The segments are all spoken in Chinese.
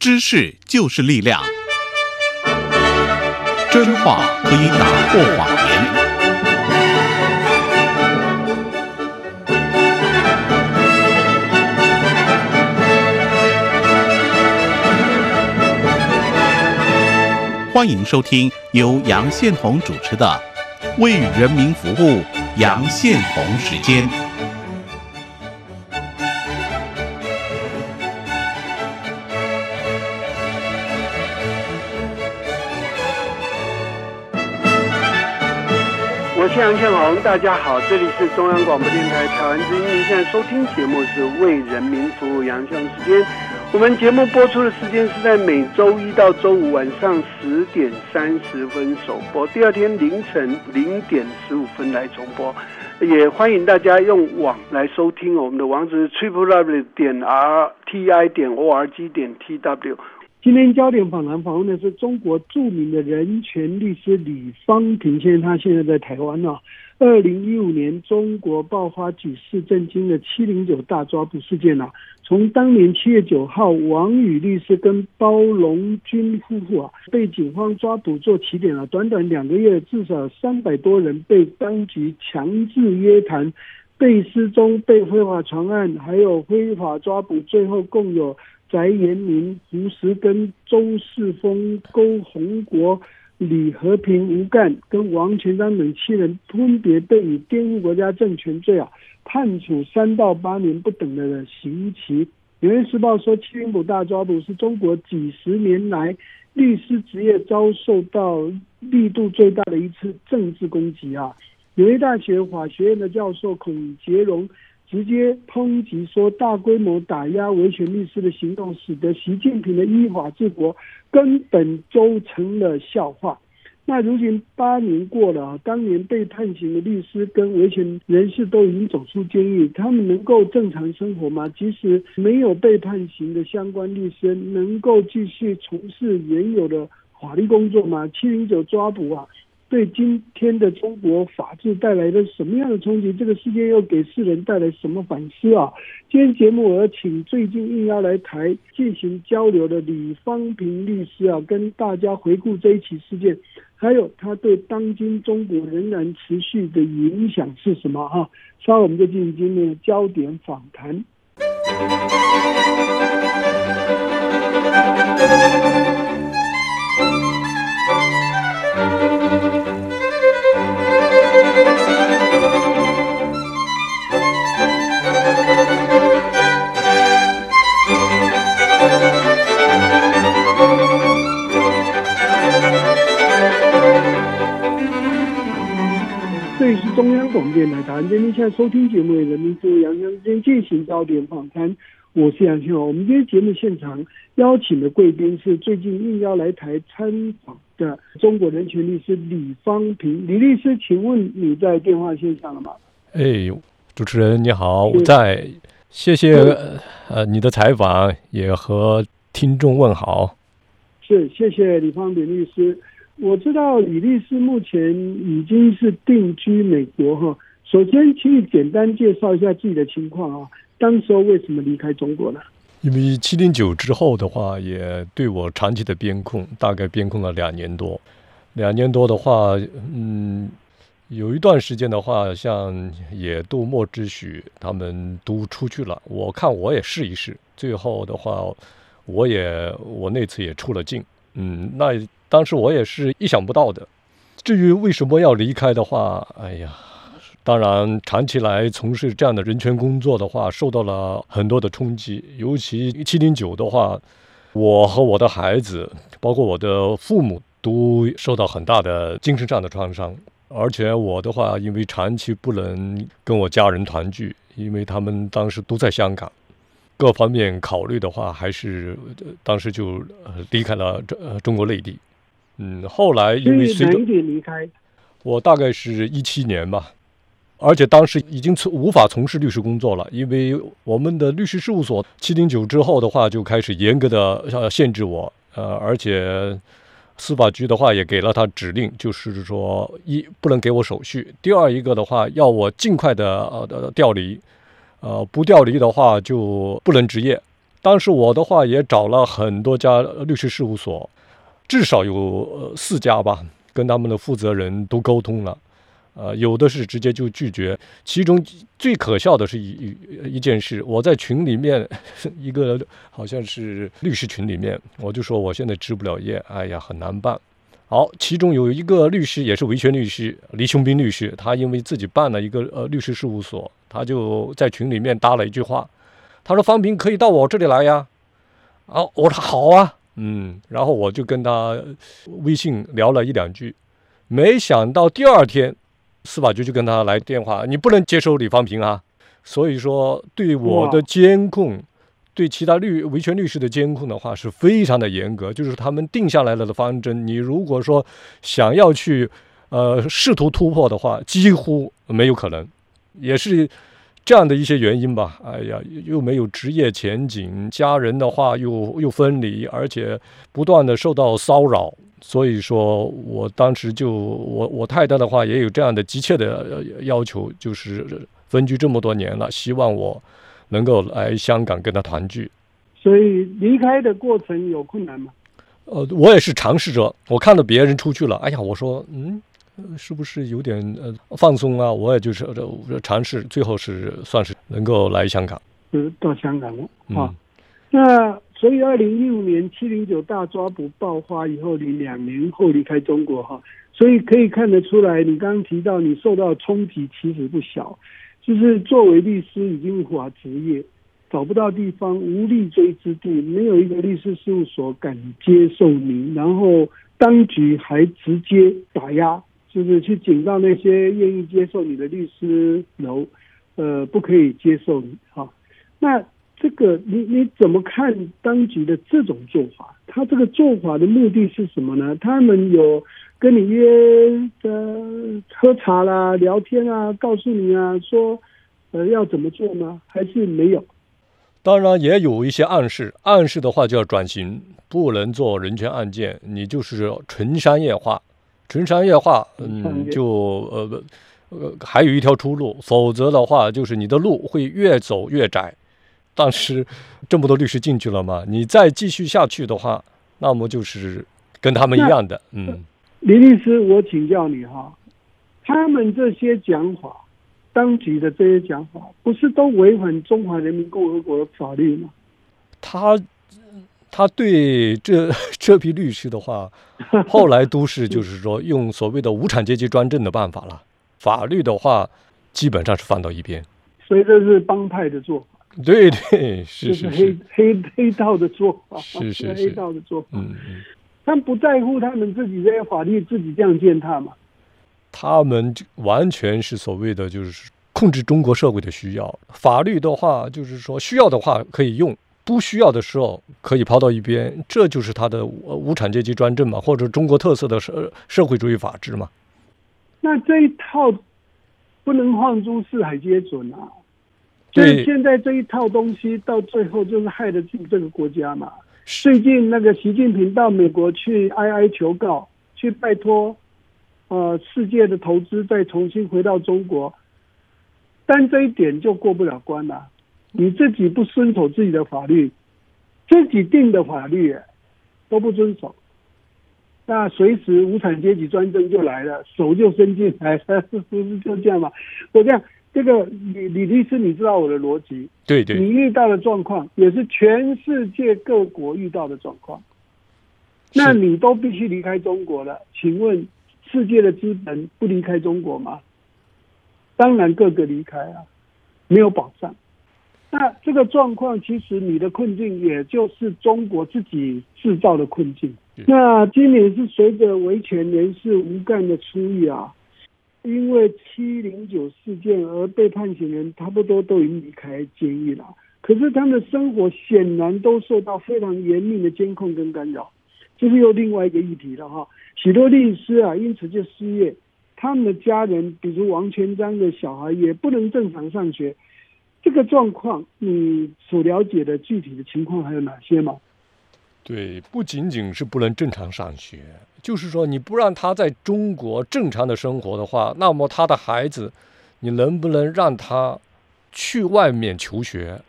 知识就是力量，真话可以打破谎言。欢迎收听由杨宪宏主持的《为人民服务》杨宪宏时间。大家好，这里是中央广播电台台湾之音，您现在收听节目是《为人民服务》杨宪时间。我们节目播出的时间是在每周一到周五晚上十点三十分首播，第二天凌晨零点十五分来重播。也欢迎大家用网来收听，我们的网址是 triple w 点 r t i 点 o r g 点 t w。今天焦点访谈访问的是中国著名的人权律师李方平先生，他现在在台湾啊。二零一五年中国爆发举世震惊的七零九大抓捕事件啊，从当年七月九号王宇律师跟包龙军夫妇啊被警方抓捕做起点啊，短短两个月，至少三百多人被当局强制约谈、被失踪、被非法传案，还有非法抓捕，最后共有。翟延明、胡石根、周世峰、勾洪国、李和平、吴干跟王全章等七人分别被以颠覆国家政权罪啊判处三到八年不等的刑期。《纽约时报》说，七零五大抓捕是中国几十年来律师职业遭受到力度最大的一次政治攻击啊！纽约大学法学院的教授孔杰荣。直接抨击说，大规模打压维权律师的行动，使得习近平的依法治国根本都成了笑话。那如今八年过了，当年被判刑的律师跟维权人士都已经走出监狱，他们能够正常生活吗？即使没有被判刑的相关律师，能够继续从事原有的法律工作吗？七零九抓捕啊！对今天的中国法治带来了什么样的冲击？这个事件又给世人带来什么反思啊？今天节目我要请最近应邀来台进行交流的李方平律师啊，跟大家回顾这一起事件，还有他对当今中国仍然持续的影响是什么？哈，稍后我们就进行今天的焦点访谈。广播电台台湾今天现在收听节目的人民服务杨洋之间进行焦点访谈，我是杨庆豪。我们今天节目现场邀请的贵宾是最近应邀来台参访的中国人权律师李方平。李律师，请问你在电话线上了吗？哎，主持人你好，我在。谢谢呃你的采访，也和听众问好。是，谢谢李方平律师。我知道李律师目前已经是定居美国哈。首先，请你简单介绍一下自己的情况啊。当时为什么离开中国呢？因为七零九之后的话，也对我长期的边控，大概边控了两年多。两年多的话，嗯，有一段时间的话，像也杜莫之许他们都出去了。我看我也试一试。最后的话，我也我那次也出了境。嗯，那。当时我也是意想不到的。至于为什么要离开的话，哎呀，当然长期来从事这样的人权工作的话，受到了很多的冲击。尤其七零九的话，我和我的孩子，包括我的父母，都受到很大的精神上的创伤。而且我的话，因为长期不能跟我家人团聚，因为他们当时都在香港，各方面考虑的话，还是当时就离开了中中国内地。嗯，后来因为随着离开，我大概是一七年吧，而且当时已经从无法从事律师工作了，因为我们的律师事务所七零九之后的话就开始严格的呃限制我，呃，而且司法局的话也给了他指令，就是说一不能给我手续，第二一个的话要我尽快的呃调离，呃不调离的话就不能执业。当时我的话也找了很多家律师事务所，至少有四家吧，跟他们的负责人都沟通了。呃，有的是直接就拒绝。其中最可笑的是一一一件事，我在群里面，一个好像是律师群里面，我就说我现在执不了业，哎呀，很难办。好，其中有一个律师也是维权律师，黎雄斌律师，他因为自己办了一个呃律师事务所，他就在群里面搭了一句话，他说方平可以到我这里来呀。啊，我说好啊，嗯，然后我就跟他微信聊了一两句，没想到第二天。司法局就跟他来电话，你不能接收李方平啊！所以说，对我的监控，对其他律维权律师的监控的话，是非常的严格。就是他们定下来了的方针，你如果说想要去呃试图突破的话，几乎没有可能。也是这样的一些原因吧。哎呀，又没有职业前景，家人的话又又分离，而且不断的受到骚扰。所以说我当时就我我太太的话也有这样的急切的要求，就是分居这么多年了，希望我能够来香港跟她团聚。所以离开的过程有困难吗？呃，我也是尝试着，我看到别人出去了，哎呀，我说嗯，是不是有点呃放松啊？我也就是尝试，最后是算是能够来香港，是到香港了啊。那。所以，二零一五年七零九大抓捕爆发以后，你两年后离开中国哈，所以可以看得出来，你刚刚提到你受到冲击其实不小，就是作为律师已经无法执业，找不到地方，无立锥之地，没有一个律师事务所敢接受你，然后当局还直接打压，就是去警告那些愿意接受你的律师楼，呃，不可以接受你哈，那。这个你你怎么看当局的这种做法？他这个做法的目的是什么呢？他们有跟你约呃喝茶啦、聊天啊，告诉你啊，说呃要怎么做吗？还是没有？当然也有一些暗示，暗示的话就要转型，不能做人权案件，你就是纯商业化，纯商业化，嗯，就呃呃还有一条出路，否则的话就是你的路会越走越窄。当时这么多律师进去了嘛，你再继续下去的话，那么就是跟他们一样的。嗯，李律师，我请教你哈，他们这些讲法，当局的这些讲法，不是都违反中华人民共和国的法律吗？他他对这 这批律师的话，后来都是就是说用所谓的无产阶级专政的办法了，法律的话基本上是放到一边。所以这是帮派的做法。对对，是是黑黑 黑道的做法，是是 黑道的做法。嗯嗯，他们不在乎他们自己这些法律，自己这样践踏嘛？他们完全是所谓的就是控制中国社会的需要。法律的话，就是说需要的话可以用，不需要的时候可以抛到一边。这就是他的无产阶级专政嘛，或者中国特色的社社会主义法治嘛。那这一套不能放诸四海皆准啊！所以现在这一套东西到最后就是害得进这个国家嘛。最近那个习近平到美国去哀哀求告，去拜托，呃，世界的投资再重新回到中国，但这一点就过不了关了。你自己不遵守自己的法律，自己定的法律都不遵守，那随时无产阶级专政就来了，手就伸进来，是不是就这样嘛？我这样。这个李李律师，你知道我的逻辑？对对，你遇到的状况也是全世界各国遇到的状况。那你都必须离开中国了，请问世界的资本不离开中国吗？当然各个离开啊，没有保障。那这个状况，其实你的困境也就是中国自己制造的困境。那今年是随着维权人士吴干的出狱啊。因为七零九事件而被判刑人差不多都已经离开监狱了，可是他们的生活显然都受到非常严密的监控跟干扰，这是又另外一个议题了哈。许多律师啊，因此就失业，他们的家人，比如王全章的小孩也不能正常上学，这个状况你所了解的具体的情况还有哪些吗？对，不仅仅是不能正常上学，就是说你不让他在中国正常的生活的话，那么他的孩子，你能不能让他去外面求学？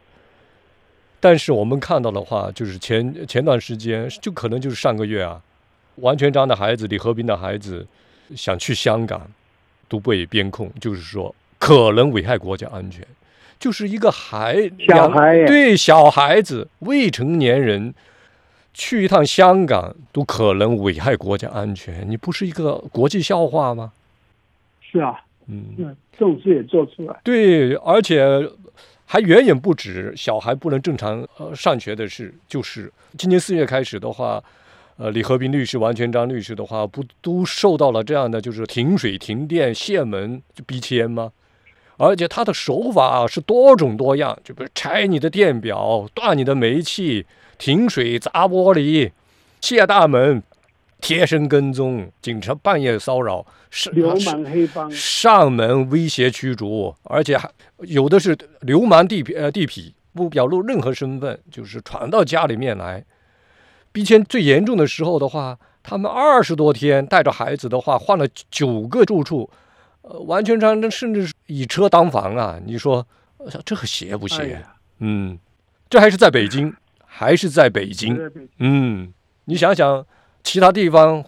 但是我们看到的话，就是前前段时间，就可能就是上个月啊，王全璋的孩子李和平的孩子想去香港，都被边控，就是说可能危害国家安全，就是一个孩小孩对小孩子未成年人去一趟香港都可能危害国家安全，你不是一个国际笑话吗？是啊，嗯，嗯，这种事也做出来，对，而且还远远不止小孩不能正常呃上学的事，就是今年四月开始的话，呃，李和平律师、王全章律师的话，不都受到了这样的就是停水、停电、限门就逼迁吗？而且他的手法啊是多种多样，就比如拆你的电表、断你的煤气、停水、砸玻璃、卸大门、贴身跟踪、警察半夜骚扰、是流氓黑帮，上门威胁驱逐，而且还有的是流氓地痞呃地痞，不表露任何身份，就是闯到家里面来。逼迁最严重的时候的话，他们二十多天带着孩子的话，换了九个住处，呃，完全上甚至是以车当房啊！你说呃这个邪不邪？哎，嗯，这还是在北京，还是在北京。嗯，你想想，其他地方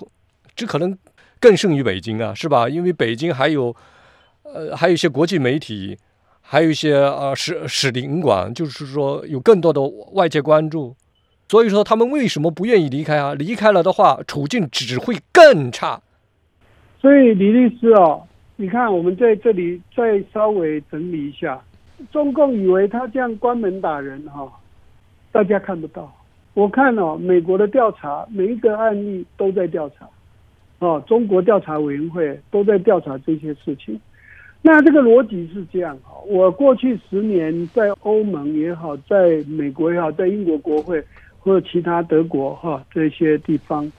这可能更胜于北京啊，是吧？因为北京还有，呃，还有一些国际媒体，还有一些呃使使领馆，就是说有更多的外界关注。所以说，他们为什么不愿意离开啊？离开了的话，处境只会更差。所以李律师哦，你看我们在这里再稍微整理一下，中共以为他这样关门打人哈、大家看不到。我看哦，美国的调查每一个案例都在调查，哦，中国调查委员会都在调查这些事情。那这个逻辑是这样哈，我过去十年在欧盟也好，在美国也好，在英国国会或者其他德国哈这些地方，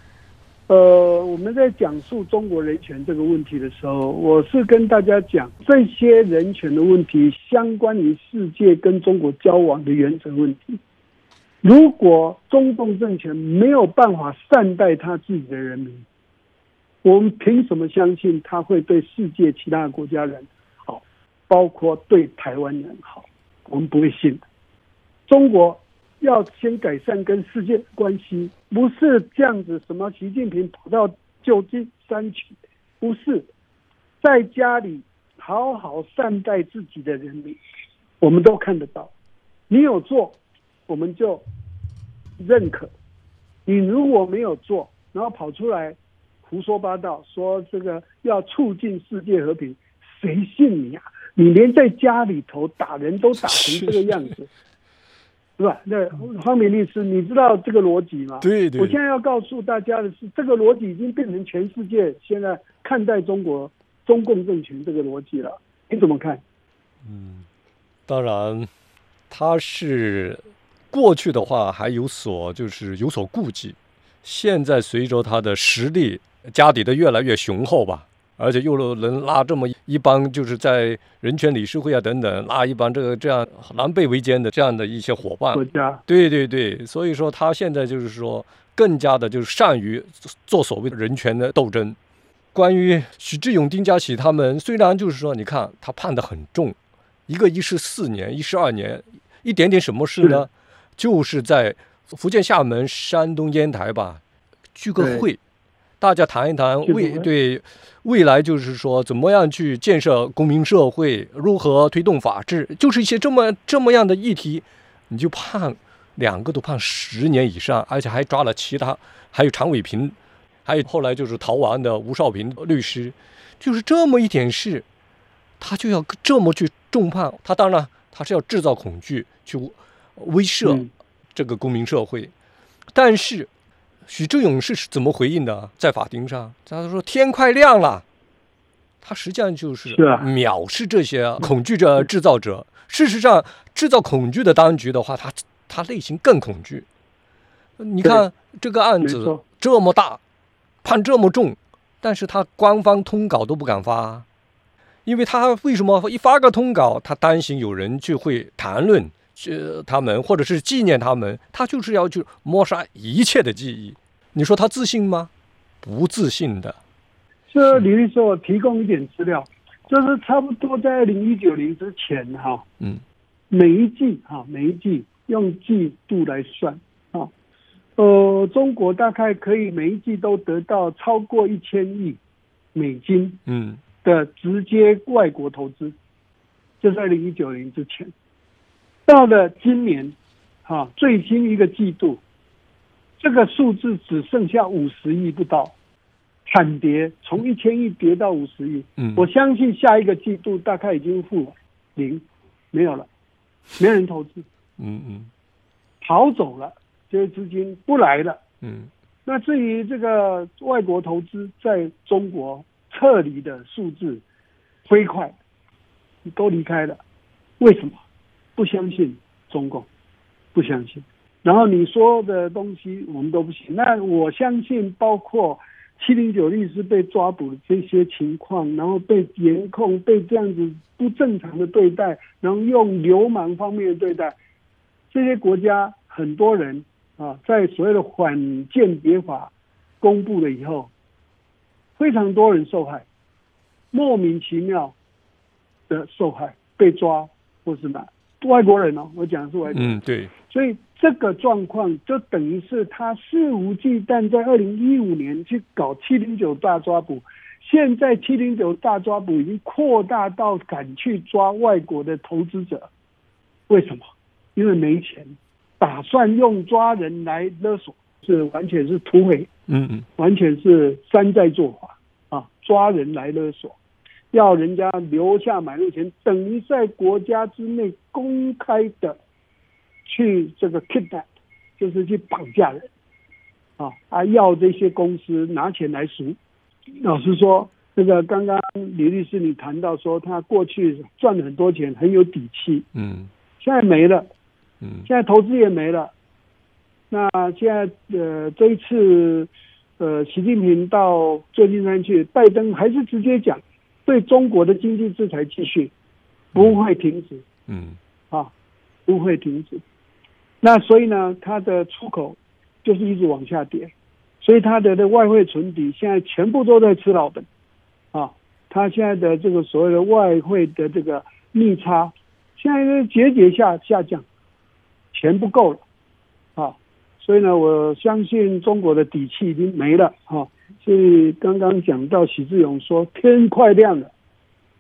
呃，我们在讲述中国人权这个问题的时候，我是跟大家讲这些人权的问题，相关于世界跟中国交往的原则问题。如果中共政权没有办法善待他自己的人民，我们凭什么相信他会对世界其他国家人好，包括对台湾人好？我们不会信的。中国要先改善跟世界关系，不是这样子。什么习近平跑到旧金山去，不是在家里好好善待自己的人民，我们都看得到。你有做，我们就认可；你如果没有做，然后跑出来胡说八道，说这个要促进世界和平，谁信你啊？你连在家里头打人都打成这个样子，是吧？那方明律师，你知道这个逻辑吗？对对我现在要告诉大家的是，这个逻辑已经变成全世界现在看待中国中共政权这个逻辑了。你怎么看？嗯当然，他是过去的话还有所就是有所顾忌，现在随着他的实力家底的越来越雄厚吧，而且又能拉这么一帮就是在人权理事会啊等等拉一帮这个这样狼狈为奸的这样的一些伙伴。国，家。对对对，所以说他现在就是说更加的就是善于做所谓的人权的斗争。关于许志勇、丁家喜他们，虽然就是说，你看他判的很重，一个一十四年，一十二年，一点点什么事呢？就是在福建厦门、山东烟台吧，聚个会，大家谈一谈未对未来就是说怎么样去建设公民社会，如何推动法治，就是一些这么这么样的议题，你就判两个都判十年以上，而且还抓了其他，还有常伟平，还有后来就是逃亡的吴少平律师，就是这么一点事，他就要这么去重判，他当然他是要制造恐惧，去威慑嗯这个公民社会，但是许志勇是怎么回应的？在法庭上，他说天快亮了。他实际上就是藐视这些恐惧的制造者。事实上，制造恐惧的当局的话，他他内心更恐惧。你看这个案子这么大，判这么重，但是他官方通稿都不敢发，因为他为什么一发个通稿，他担心有人就会谈论呃他们，或者是纪念他们，他就是要去抹杀一切的记忆。你说他自信吗？不自信的。这李律师，我提供一点资料，就是差不多在二零一九年之前哈，嗯每一季哈，每一季用季度来算啊，呃，中国大概可以每一季都得到超过一千亿美金嗯的直接外国投资，就是二零一九年之前。到了今年，哈、最新一个季度，这个数字只剩下五十亿不到，惨跌，从一千亿跌到五十亿。嗯，我相信下一个季度大概已经负零，没有了，没人投资，嗯嗯逃走了，这些资金不来了。嗯那至于这个外国投资在中国撤离的数字飞快，都离开了，为什么？不相信中共，不相信。然后你说的东西我们都不信。那我相信，包括七零九律师被抓捕这些情况，然后被严控、被这样子不正常的对待，然后用流氓方面的对待，这些国家很多人啊，在所谓的反间谍法公布了以后，非常多人受害，莫名其妙的受害，被抓或是哪外国人哦，我讲的是外国人，嗯，对，所以这个状况就等于是他肆无忌惮在二零一五年去搞七零九大抓捕，现在七零九大抓捕已经扩大到敢去抓外国的投资者，为什么？因为没钱，打算用抓人来勒索，是完全是土匪，嗯嗯完全是山寨做法啊，抓人来勒索，要人家留下买路钱，等于在国家之内公开的去这个 kidnap，就是去绑架人啊啊，要这些公司拿钱来赎。老实说，这个刚刚李律师你谈到说他过去赚了很多钱，很有底气，嗯现在没了。嗯现在投资也没了。那现在呃，这一次呃，习近平到旧金山去，拜登还是直接讲，对中国的经济制裁继续，不会停止嗯啊，不会停止。那所以呢，它的出口就是一直往下跌，所以它的的外汇存底现在全部都在吃老本啊。它现在的这个所谓的外汇的这个逆差，现在是节节下下降。钱不够了，啊，所以呢，我相信中国的底气已经没了啊。所以刚刚讲到许志勇说天快亮了，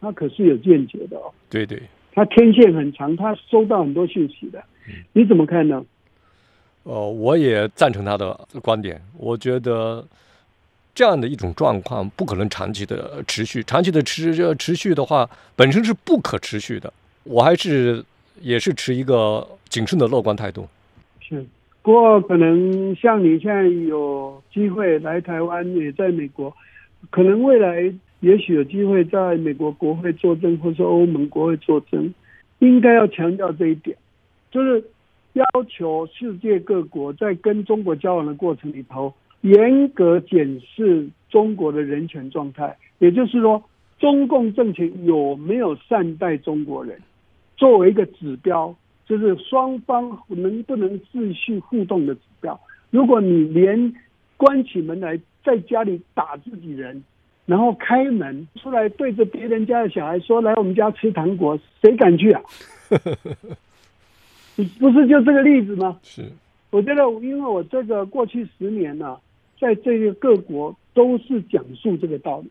他可是有见解的哦，对对，他天线很长，他收到很多讯息的，你怎么看呢？呃，我也赞成他的观点。我觉得这样的一种状况不可能长期的持续，长期的持持续的话，本身是不可持续的。我还是也是持一个谨慎的乐观态度。是，不过可能像你现在有机会来台湾，也在美国，可能未来也许有机会在美国国会作证，或是欧盟国会作证，应该要强调这一点，就是要求世界各国在跟中国交往的过程里头，严格检视中国的人权状态，也就是说，中共政权有没有善待中国人，作为一个指标。就是双方能不能继续互动的指标。如果你连关起门来在家里打自己人，然后开门出来对着别人家的小孩说：“来我们家吃糖果”，谁敢去啊？不是就这个例子吗？是，我觉得，因为我这个过去十年呢、在这个各国都是讲述这个道理，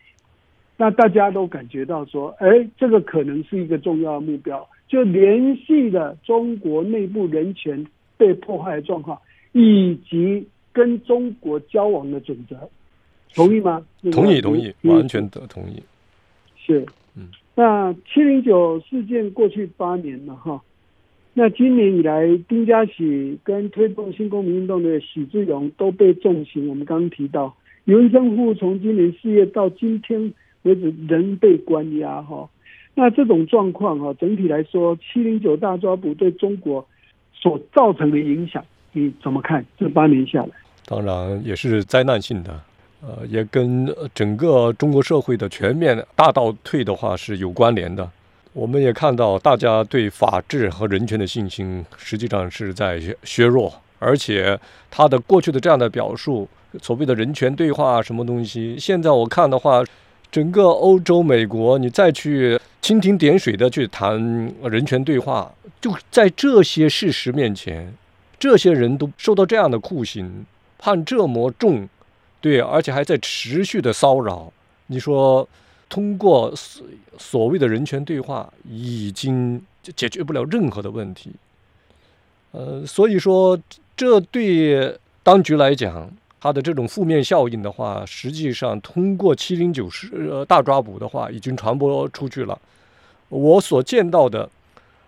那大家都感觉到说，哎，这个可能是一个重要的目标。就联系了中国内部人权被迫害的状况，以及跟中国交往的准则，同意吗？同意同意，完全的同意。是，嗯，那七零九事件过去八年了哈，那今年以来，丁家喜跟推动新公民运动的许志勇都被重刑。我们刚刚提到，尤文生户从今年四月到今天为止仍被关押哈。那这种状况哈，整体来说，七零九大抓捕对中国所造成的影响，你怎么看？这八年下来，当然也是灾难性的，呃，也跟整个中国社会的全面大倒退的话是有关联的。我们也看到，大家对法治和人权的信心实际上是在削弱，而且他的过去的这样的表述，所谓的人权对话什么东西，现在我看的话，整个欧洲、美国，你再去蜻蜓点水的去谈人权对话，就在这些事实面前，这些人都受到这样的酷刑，判这么重，对，而且还在持续的骚扰。你说，通过所所谓的人权对话，已经解决不了任何的问题。呃，所以说，这对当局来讲，它的这种负面效应的话，实际上通过七零九事呃大抓捕的话，已经传播出去了。我所见到的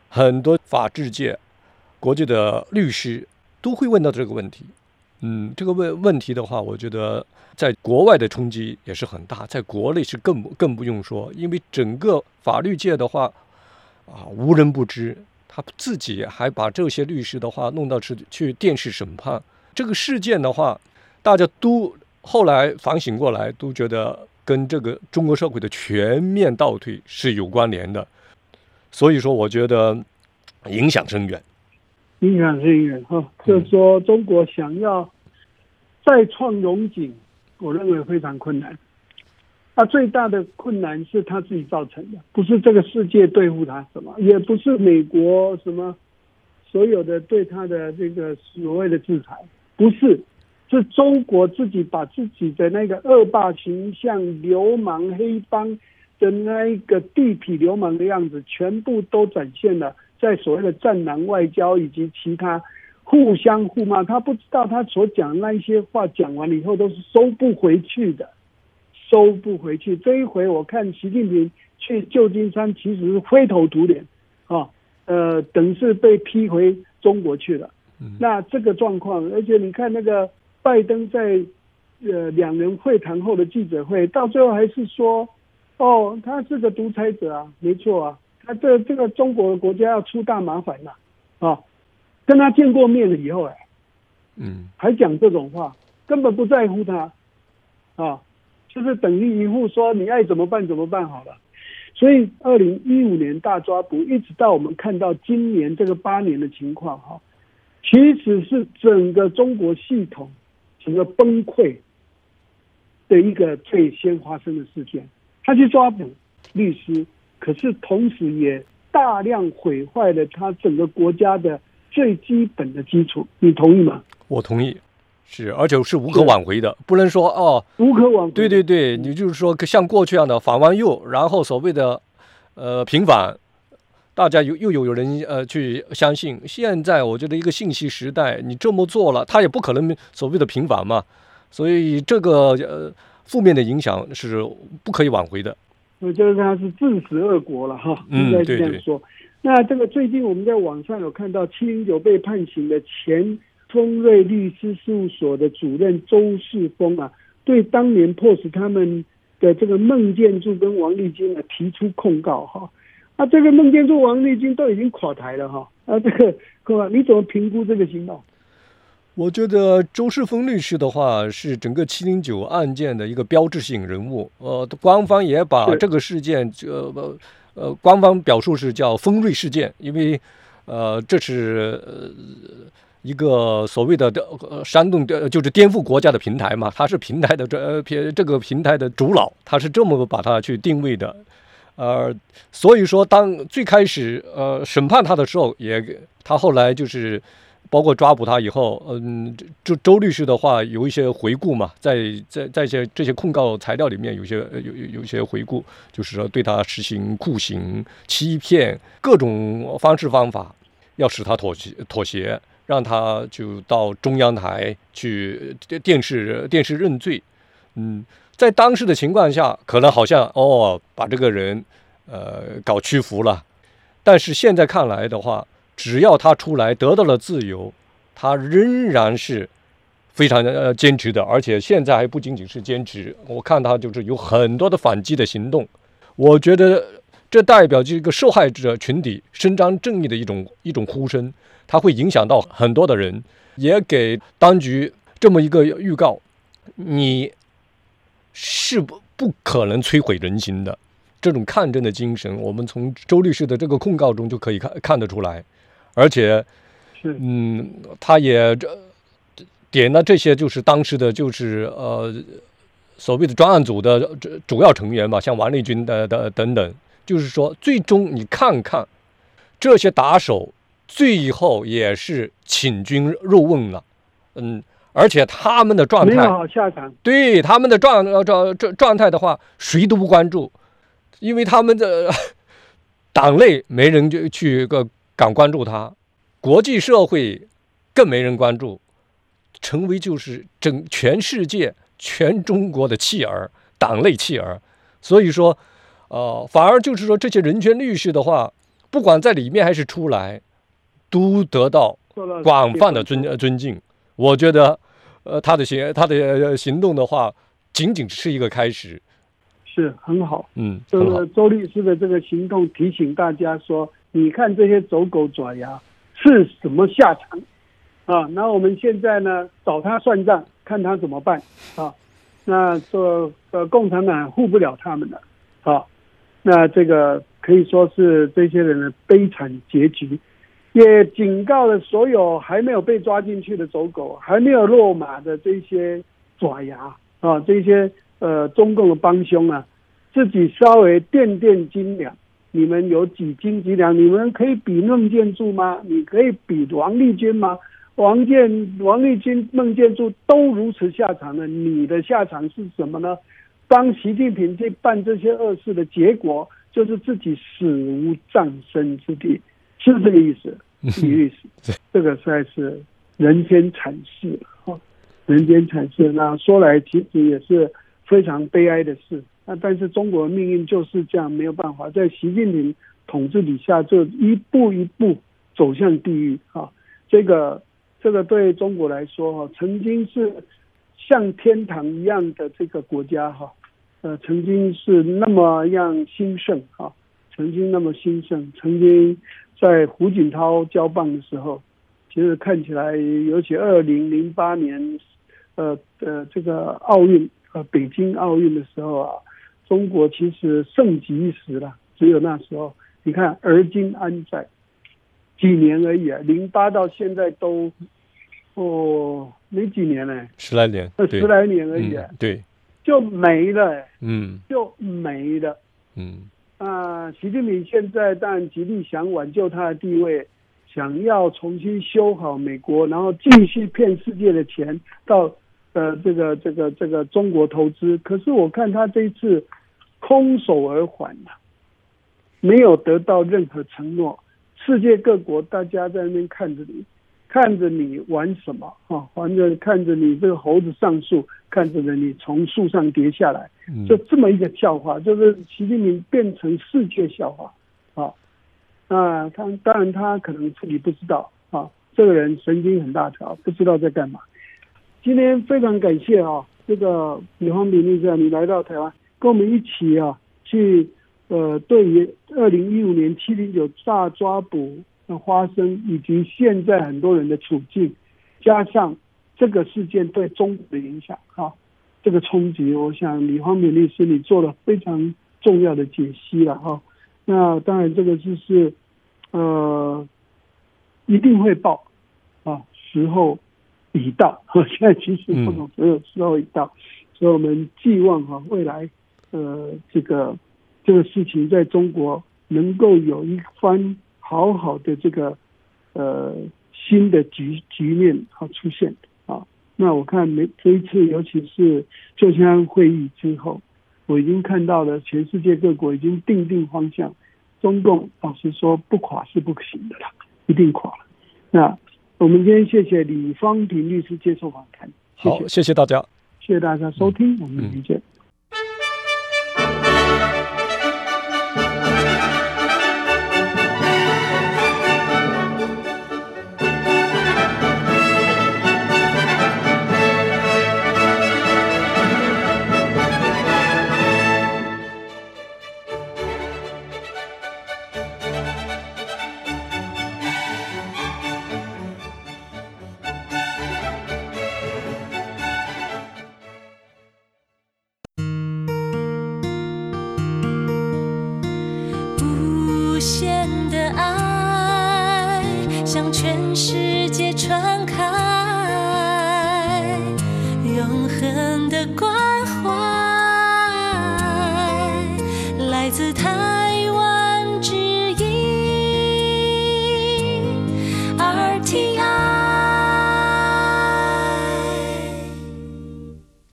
很多法治界、国际的律师都会问到这个问题。嗯，这个问问题的话，我觉得在国外的冲击也是很大，在国内是更更不用说，因为整个法律界的话啊，无人不知。他自己还把这些律师的话弄到去去电视审判这个事件的话，大家都后来反省过来，都觉得跟这个中国社会的全面倒退是有关联的。所以说，我觉得影响深远。影响深远哈，就是说中国想要再创荣景，我认为非常困难。他最大的困难是他自己造成的，不是这个世界对付他什么，也不是美国什么所有的对他的这个所谓的制裁，不是，是中国自己把自己的那个恶霸形象、流氓黑帮的那一个地痞流氓的样子，全部都展现了在所谓的战狼外交以及其他互相互骂。他不知道他所讲那一些话讲完了以后都是收不回去的。收不回去。这一回我看习近平去旧金山，其实是灰头土脸，啊，呃，等是被批回中国去了。那这个状况，而且你看那个拜登在呃两人会谈后的记者会，到最后还是说，哦，他是个独裁者啊，没错啊，他这这个中国的国家要出大麻烦了，啊，跟他见过面了以后，哎，嗯，还讲这种话，根本不在乎他，啊。就是等于一副说你爱怎么办怎么办好了，所以二零一五年大抓捕，一直到我们看到今年这个八年的情况哈，其实是整个中国系统整个崩溃的一个最先发生的事件。他去抓捕律师，可是同时也大量毁坏了他整个国家的最基本的基础。你同意吗？我同意。是，而且是无可挽回的，不能说哦，无可挽回。对对对，你就是说像过去一样的反完右，然后所谓的呃平反，大家又又有人呃去相信。现在我觉得一个信息时代，你这么做了，他也不可能所谓的平反嘛，所以这个呃负面的影响是不可以挽回的。我觉得他是自食恶果了哈，应该这样说。那这个最近我们在网上有看到七零九被判刑的前。丰瑞律师事务所的主任周世峰啊，对当年迫使他们的这个孟建柱跟王立军啊提出控告哈，啊，这个孟建柱、王立军都已经垮台了哈，啊，这个各位你怎么评估这个情况？我觉得周世峰律师的话是整个七零九案件的一个标志性人物，呃，官方也把这个事件呃呃，官方表述是叫丰瑞事件，因为呃这是呃。一个所谓的呃煽动的，就是颠覆国家的平台嘛，它是平台的这呃平这个平台的主脑，他是这么把它去定位的，呃，所以说当最开始呃审判他的时候，也他后来就是包括抓捕他以后，嗯，周周律师的话有一些回顾嘛，在在在一些这些控告材料里面有些有有有些回顾，就是说对他实行酷刑、欺骗各种方式方法，要使他妥协妥协。让他就到中央台去电视电视认罪，嗯，在当时的情况下，可能好像哦把这个人呃搞屈服了，但是现在看来的话，只要他出来得到了自由，他仍然是非常呃坚持的，而且现在还不仅仅是坚持，我看他就是有很多的反击的行动，我觉得这代表这个受害者群体伸张正义的一种一种呼声。它会影响到很多的人，也给当局这么一个预告：你是不不可能摧毁人心的。这种抗争的精神，我们从周律师的这个控告中就可以看看得出来。而且，嗯，他也这点了这些，就是当时的就是呃所谓的专案组的主主要成员吧，像王立军的的等等，就是说，最终你看看这些打手，最后也是请君入瓮了，嗯，而且他们的状态没有好下场。对他们的状呃状状状态的话，谁都不关注，因为他们的 党内没人就去个敢关注他，国际社会更没人关注，成为就是整全世界全中国的弃儿，党内弃儿。所以说，呃，反而就是说这些人权律师的话，不管在里面还是出来，都得到广泛的尊呃尊敬。我觉得，呃，他的行他的呃行动的话，仅仅是一个开始。是很好。嗯，这很好个。周律师的这个行动提醒大家说，你看这些走狗爪牙是什么下场啊？那我们现在呢找他算账，看他怎么办啊？那这呃共产党护不了他们了啊。那这个可以说是这些人的悲惨结局，也警告了所有还没有被抓进去的走狗，还没有落马的这些爪牙啊，这些呃中共的帮凶啊，自己稍微垫垫斤两。你们有几斤几两？你们可以比孟建柱吗？你可以比王立军吗？王建、王立军、孟建柱都如此下场了，你的下场是什么呢？帮习近平去办这些恶事的结果，就是自己死无葬身之地，是这个意思，这个意思。这个实在是人间惨事哈，人间惨事。那说来其实也是非常悲哀的事。那但是中国的命运就是这样，没有办法，在习近平统治底下，就一步一步走向地狱啊！这个这个对中国来说哈，曾经是像天堂一样的这个国家哈，呃，曾经是那么样兴盛哈，曾经那么兴盛，曾经在胡锦涛交棒的时候，其实看起来，尤其二零零八年，呃呃，这个奥运呃北京奥运的时候啊，中国其实盛极一时了。只有那时候，你看而今安在？几年而已啊，零八到现在都哦没几年呢，十来年，呃对十来年而已啊，嗯，对，就没了，嗯就没了。嗯那，习近平现在当然极力想挽救他的地位，想要重新修好美国，然后继续骗世界的钱到呃这个这个这个中国投资。可是我看他这一次空手而还呐、没有得到任何承诺。世界各国大家在那边看着你，看着你玩什么啊？玩着看着你这个猴子上树，看着你从树上跌下来。嗯，就这么一个笑话，就是习近平变成世界笑话啊。那他当然他可能自己不知道啊，这个人神经很大条，不知道在干嘛。今天非常感谢啊，这个李方明律师，你来到台湾，跟我们一起啊去呃，对于二零一五年七零九大抓捕的发生，以及现在很多人的处境，加上这个事件对中国的影响啊。这个冲击，我想李方敏律师你做了非常重要的解析了哈。那当然，这个就是呃一定会报啊，时候已到。现在其实不懂，只有时候已到，所以我们寄望哈未来呃这个这个事情在中国能够有一番好好的这个呃新的局局面好出现啊。那我看每这一次，尤其是旧金山会议之后，我已经看到了全世界各国已经定定方向，中共老实说不垮是不行的了，一定垮了。那我们今天谢谢李方平律师接受访谈，谢好谢，谢谢大家。谢谢大家收听，我们明天见。无